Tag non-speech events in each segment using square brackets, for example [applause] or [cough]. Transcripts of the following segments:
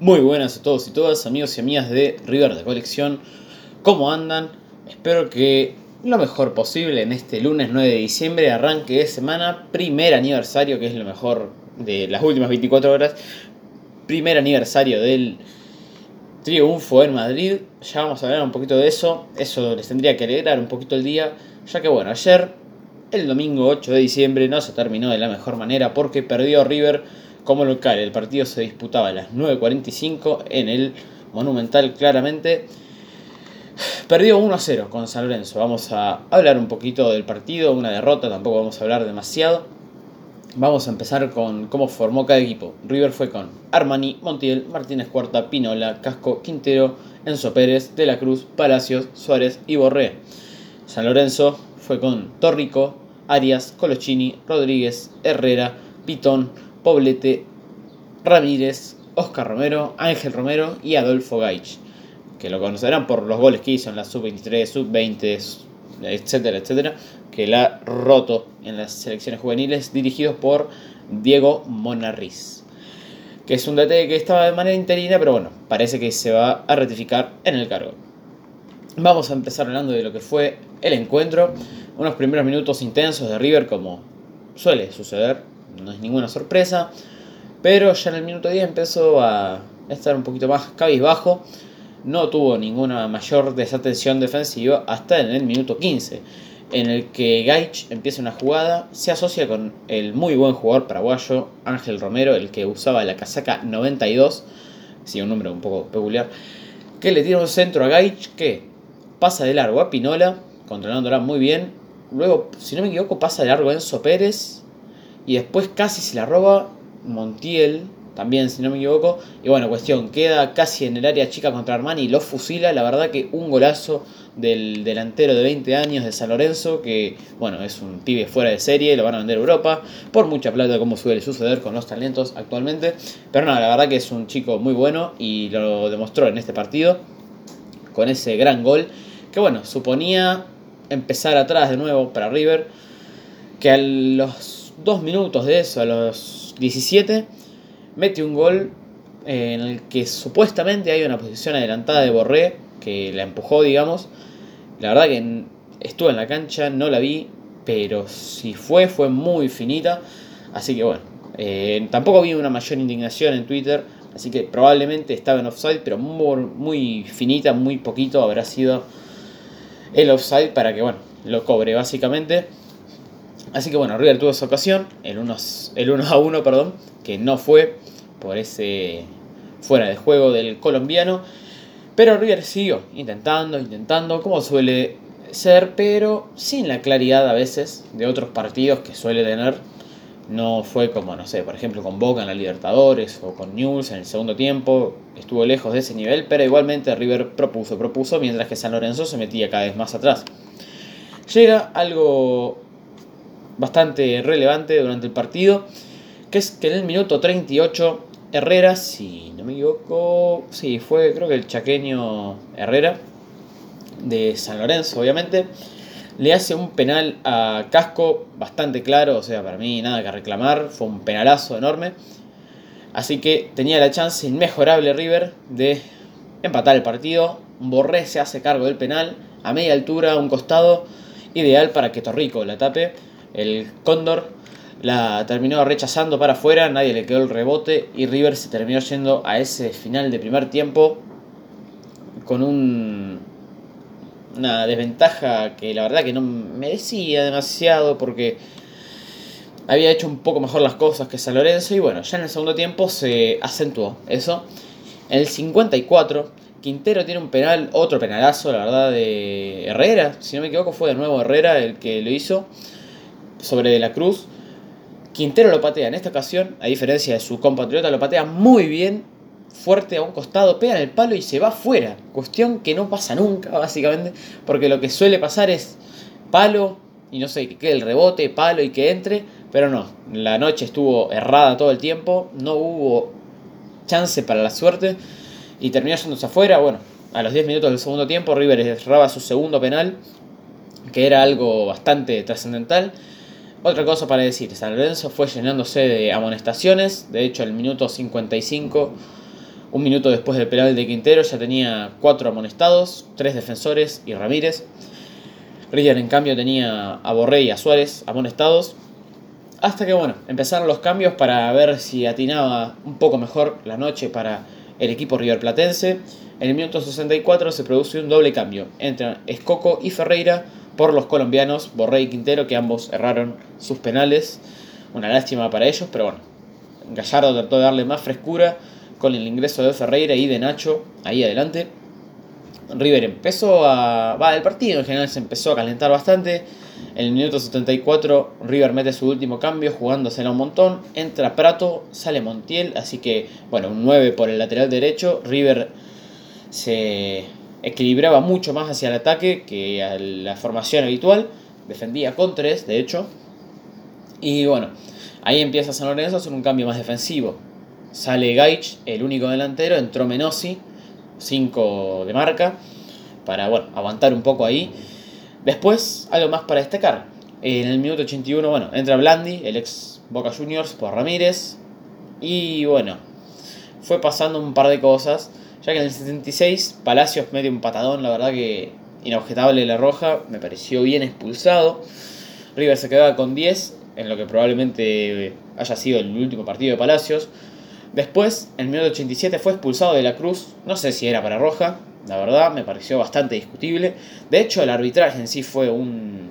Muy buenas a todos y todas, amigos y amigas de River de Colección. ¿Cómo andan? Espero que lo mejor posible en este lunes 9 de diciembre, arranque de semana, primer aniversario, que es lo mejor de las últimas 24 horas, primer aniversario del triunfo en Madrid. Ya vamos a hablar un poquito de eso, eso les tendría que alegrar un poquito el día, ya que bueno, ayer, el domingo 8 de diciembre, no se terminó de la mejor manera porque perdió River como local. El partido se disputaba a las 9.45 en el Monumental claramente. Perdió 1 a 0 con San Lorenzo. Vamos a hablar un poquito del partido, una derrota, tampoco vamos a hablar demasiado. Vamos a empezar con cómo formó cada equipo. River fue con Armani, Montiel, Martínez Cuarta, Pinola, Casco, Quintero, Enzo Pérez, De la Cruz, Palacios, Suárez y Borré. San Lorenzo fue con Torrico, Arias, Colochini, Rodríguez, Herrera, Pitón, Poblete, Ramírez, Oscar Romero, Ángel Romero y Adolfo Gaich, que lo conocerán por los goles que hizo en la sub-23, sub-20, etcétera, etcétera, que la ha roto en las selecciones juveniles dirigidos por Diego Monarriz, que es un DT que estaba de manera interina, pero bueno, parece que se va a ratificar en el cargo. Vamos a empezar hablando de lo que fue el encuentro, unos primeros minutos intensos de River como suele suceder no es ninguna sorpresa. Pero ya en el minuto 10 empezó a estar un poquito más cabizbajo. No tuvo ninguna mayor desatención defensiva hasta en el minuto 15, en el que Gaich empieza una jugada, se asocia con el muy buen jugador paraguayo Ángel Romero, el que usaba la casaca 92, sí, un número un poco peculiar, que le tira un centro a Gaich que pasa de largo a Pinola, controlándola muy bien. Luego, si no me equivoco, pasa de largo a Enzo Pérez y después casi se la roba Montiel, también si no me equivoco. Y bueno, cuestión, queda casi en el área chica contra Armani y lo fusila. La verdad que un golazo del delantero de 20 años de San Lorenzo, que bueno, es un pibe fuera de serie, lo van a vender a Europa, por mucha plata como suele suceder con los talentos actualmente. Pero no, la verdad que es un chico muy bueno y lo demostró en este partido con ese gran gol. Que bueno, suponía empezar atrás de nuevo para River, que a los dos minutos de eso, a los 17, mete un gol en el que supuestamente hay una posición adelantada de Borré, que la empujó, digamos. La verdad que estuve en la cancha, no la vi, pero si fue, fue muy finita. Así que bueno, eh, tampoco vi una mayor indignación en Twitter, así que probablemente estaba en offside, pero muy, muy finita, muy poquito habrá sido el offside para que, bueno, lo cobre básicamente. Así que bueno, River tuvo esa ocasión, el 1, el 1 a 1, perdón, que no fue por ese fuera de juego del colombiano. Pero River siguió intentando, intentando, como suele ser, pero sin la claridad a veces de otros partidos que suele tener. No fue como, no sé, por ejemplo con Boca en la Libertadores o con News en el segundo tiempo. Estuvo lejos de ese nivel, pero igualmente River propuso, propuso, mientras que San Lorenzo se metía cada vez más atrás. Llega algo bastante relevante durante el partido, que es que en el minuto 38 Herrera, si no me equivoco, sí, fue creo que el chaqueño Herrera de San Lorenzo, obviamente, le hace un penal a Casco bastante claro, o sea, para mí nada que reclamar, fue un penalazo enorme. Así que tenía la chance inmejorable River de empatar el partido. Borré se hace cargo del penal a media altura, a un costado, ideal para que Torrico la tape. El Cóndor la terminó rechazando para afuera, nadie le quedó el rebote y River se terminó yendo a ese final de primer tiempo con un, una desventaja que la verdad que no merecía demasiado porque había hecho un poco mejor las cosas que San Lorenzo y bueno, ya en el segundo tiempo se acentuó eso. En el 54 Quintero tiene un penal, otro penalazo, la verdad, de Herrera, si no me equivoco fue de nuevo Herrera el que lo hizo sobre De la Cruz. Quintero lo patea en esta ocasión, a diferencia de su compatriota, lo patea muy bien, fuerte a un costado, pega en el palo y se va fuera. Cuestión que no pasa nunca, [laughs] básicamente, porque lo que suele pasar es palo y no sé, que quede el rebote, palo y que entre, pero no, la noche estuvo errada todo el tiempo, no hubo chance para la suerte y terminó yéndose afuera. Bueno, a los 10 minutos del segundo tiempo, River erraba su segundo penal, que era algo bastante trascendental. Otra cosa para decir, San Lorenzo fue llenándose de amonestaciones, de hecho el minuto 55 Un minuto después del penal de Quintero ya tenía cuatro amonestados, tres defensores y Ramírez. River en cambio tenía a Borré y a Suárez amonestados. Hasta que bueno, empezaron los cambios para ver si atinaba un poco mejor la noche para el equipo River Platense. En el minuto 64 se produce un doble cambio entre Escoco y Ferreira por los colombianos Borré y Quintero, que ambos erraron sus penales. Una lástima para ellos, pero bueno, Gallardo trató de darle más frescura con el ingreso de Ferreira y de Nacho ahí adelante. River empezó a. Va, el partido en general se empezó a calentar bastante. En el minuto 74, River mete su último cambio, jugándosela un montón. Entra Prato, sale Montiel, así que, bueno, un 9 por el lateral derecho. River se equilibraba mucho más hacia el ataque que a la formación habitual. Defendía con 3, de hecho. Y bueno, ahí empieza San Lorenzo a hacer un cambio más defensivo. Sale Gaich, el único delantero, entró Menossi, 5 de marca, para bueno, aguantar un poco ahí. Después, algo más para destacar. En el minuto 81, bueno, entra Blandi, el ex Boca Juniors, por Ramírez. Y bueno, fue pasando un par de cosas. Ya que en el 76, Palacios mete un patadón, la verdad que inobjetable la roja, me pareció bien expulsado. River se quedaba con 10, en lo que probablemente haya sido el último partido de Palacios. Después, en el minuto 87 fue expulsado de la Cruz, no sé si era para roja, la verdad me pareció bastante discutible. De hecho, el arbitraje en sí fue un,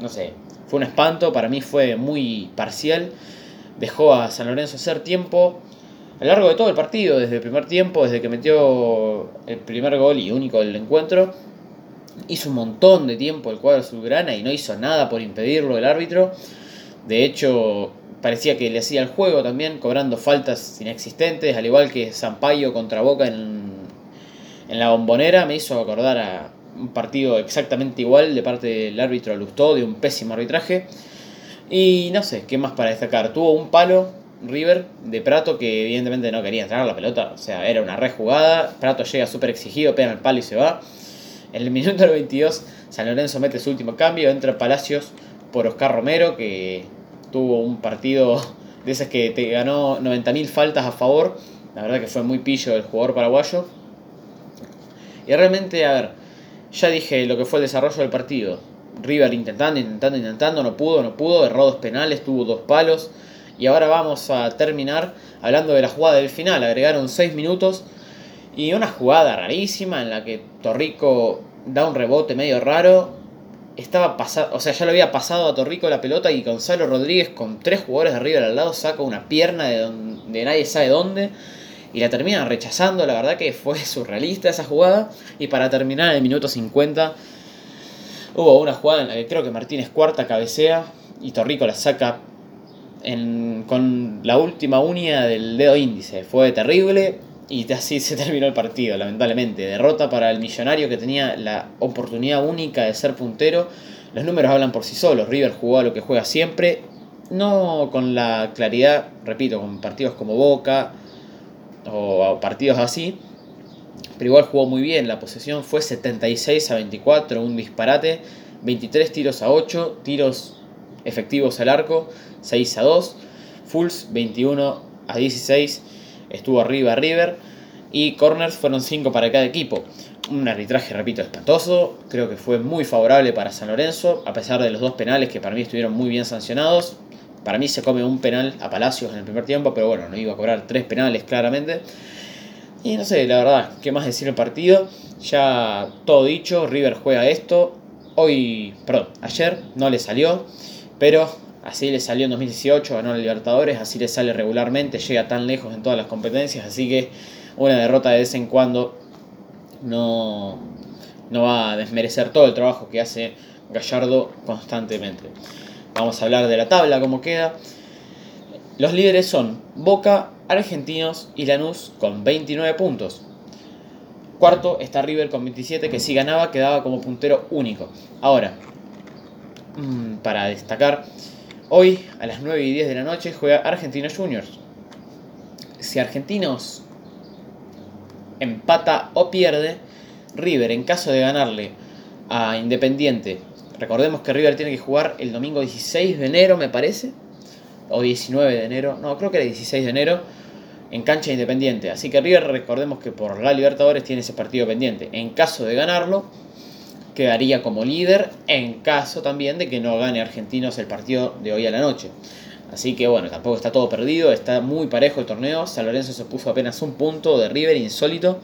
no sé, fue un espanto, para mí fue muy parcial. Dejó a San Lorenzo hacer tiempo a lo largo de todo el partido, desde el primer tiempo, desde que metió el primer gol y único del encuentro. Hizo un montón de tiempo el cuadro azulgrana y no hizo nada por impedirlo el árbitro. De hecho, parecía que le hacía el juego también, cobrando faltas inexistentes, al igual que Zampayo contra Boca en, en la bombonera, me hizo acordar a un partido exactamente igual de parte del árbitro Lustó, de un pésimo arbitraje. Y no sé, ¿qué más para destacar? Tuvo un palo River de Prato que evidentemente no quería entrar a la pelota, o sea, era una rejugada. Prato llega súper exigido, pega el palo y se va. En el minuto [laughs] 22, San Lorenzo mete su último cambio, entra Palacios por Oscar Romero, que tuvo un partido [laughs] de esas que te ganó 90.000 faltas a favor. La verdad que fue muy pillo el jugador paraguayo. Y realmente, a ver, ya dije lo que fue el desarrollo del partido. River intentando, intentando, intentando, no pudo, no pudo, erró dos penales, tuvo dos palos. Y ahora vamos a terminar hablando de la jugada del final. Agregaron 6 minutos y una jugada rarísima en la que Torrico da un rebote medio raro estaba pasado, o sea, ya lo había pasado a Torrico la pelota y Gonzalo Rodríguez con tres jugadores de arriba al lado saca una pierna de donde nadie sabe dónde y la termina rechazando. La verdad que fue [laughs] surrealista esa jugada. Y para terminar en el minuto 50 hubo una jugada en la que creo que Martínez cuarta cabecea y Torrico la saca con la última uña del dedo índice. Fue terrible y así [laughs] se terminó el partido, lamentablemente. Derrota para el millonario que tenía la oportunidad única de ser puntero. Los números hablan por sí solos. River jugó a lo que juega siempre. No con la claridad, repito, con partidos como Boca o partidos así. Pero igual jugó muy bien. La posesión fue 76 a 24, un disparate. 23 tiros a 8, tiros efectivos al arco, 6 a 2. Fulls 21 a 16 estuvo arriba River y corners fueron 5 para cada equipo. Un arbitraje, repito, espantoso. Creo que fue muy favorable para San Lorenzo, a pesar de los dos penales que para mí estuvieron muy bien sancionados. Para mí se come un penal a Palacios en el primer tiempo, pero bueno, no iba a cobrar tres penales claramente. Y no sé, la verdad, ¿qué más decir el partido? Ya todo dicho, River juega esto. Hoy, perdón, ayer no le salió, pero Así le salió en 2018, ganó el Libertadores, así le sale regularmente, llega tan lejos en todas las competencias, así que una derrota de vez en cuando no, no va a desmerecer todo el trabajo que hace Gallardo constantemente. Vamos a hablar de la tabla, cómo queda. Los líderes son Boca, Argentinos y Lanús con 29 puntos. Cuarto está River con 27, que si ganaba quedaba como puntero único. Ahora, mm, para destacar, Hoy, a las 9 y 10 de la noche, juega Argentinos Juniors. Si Argentinos empata o pierde, River, en caso de ganarle a Independiente, recordemos que River tiene que jugar el domingo 16 de enero, me parece, o 19 de enero, no, creo que era 16 de enero, en cancha independiente. Así que River, recordemos que por la Libertadores tiene ese partido pendiente. En caso de ganarlo, quedaría como líder, en caso también de que no gane Argentinos el partido de hoy a la noche. Así que bueno, tampoco está todo perdido, está muy parejo el torneo. San Lorenzo se puso apenas un punto de River, insólito.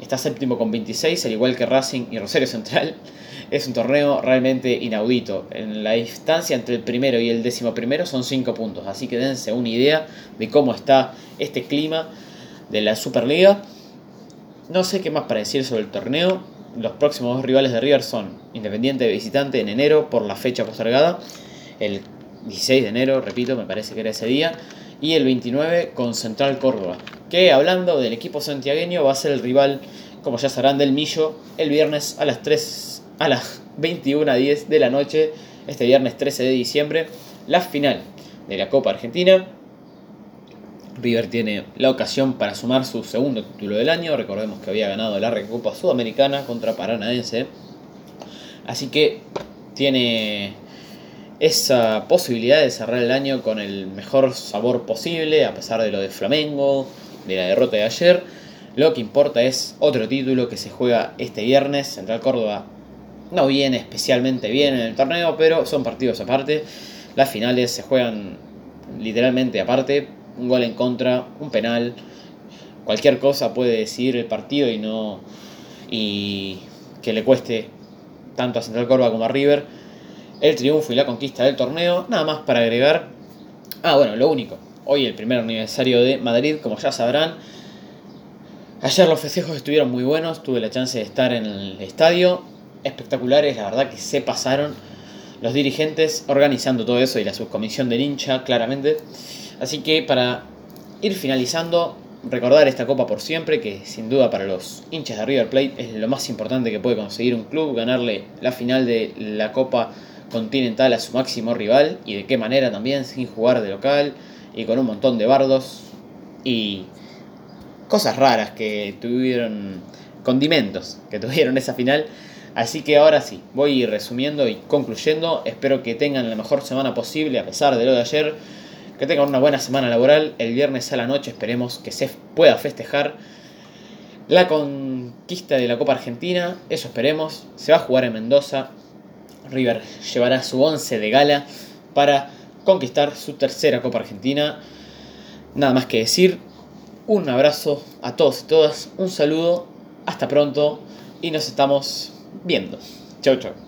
Está séptimo con 26, al igual que Racing y Rosario Central. [laughs] Es un torneo realmente inaudito. En la distancia entre el primero y el décimo primero son 5 puntos. Así que dense una idea de cómo está este clima de la Superliga. No sé qué más para decir sobre el torneo. Los próximos dos rivales de River son Independiente de visitante en enero por la fecha postergada. El 16 de enero, repito, me parece que era ese día. Y el 29 con Central Córdoba. Que hablando del equipo santiagueño va a ser el rival, como ya sabrán, del Millo el viernes a las 3 a las 21.10 de la noche, este viernes 13 de diciembre, la final de la Copa Argentina. River tiene la ocasión para sumar su segundo título del año. Recordemos que había ganado la Recopa Sudamericana contra Paranaense. Así que tiene esa posibilidad de cerrar el año con el mejor sabor posible, a pesar de lo de Flamengo, de la derrota de ayer. Lo que importa es otro título que se juega este viernes. Central Córdoba no viene especialmente bien en el torneo, pero son partidos aparte. Las finales se juegan literalmente aparte. Un gol en contra, un penal. Cualquier cosa puede decidir el partido y no. y que le cueste tanto a Central Córdoba como a River el triunfo y la conquista del torneo. Nada más para agregar. Ah, bueno, lo único. Hoy el primer aniversario de Madrid, como ya sabrán. Ayer los festejos estuvieron muy buenos, tuve la chance de estar en el estadio espectaculares, la verdad que se pasaron los dirigentes organizando todo eso y la subcomisión del hincha, claramente. Así que para ir finalizando, recordar esta copa por siempre, que sin duda para los hinchas de River Plate es lo más importante que puede conseguir un club, ganarle la final de la copa continental a su máximo rival y de qué manera también, sin jugar de local y con un montón de bardos y cosas raras que tuvieron, condimentos que tuvieron esa final Así que ahora sí, voy resumiendo y concluyendo. Espero que tengan la mejor semana posible a pesar de lo de ayer. Que tengan una buena semana laboral. El viernes a la noche esperemos que se pueda festejar la conquista de la Copa Argentina. Eso esperemos. Se va a jugar en Mendoza. River llevará su 11 de gala para conquistar su tercera Copa Argentina. Nada más que decir. Un abrazo a todos y todas. Un saludo. Hasta pronto. Y nos estamos viendo. Chau, chau.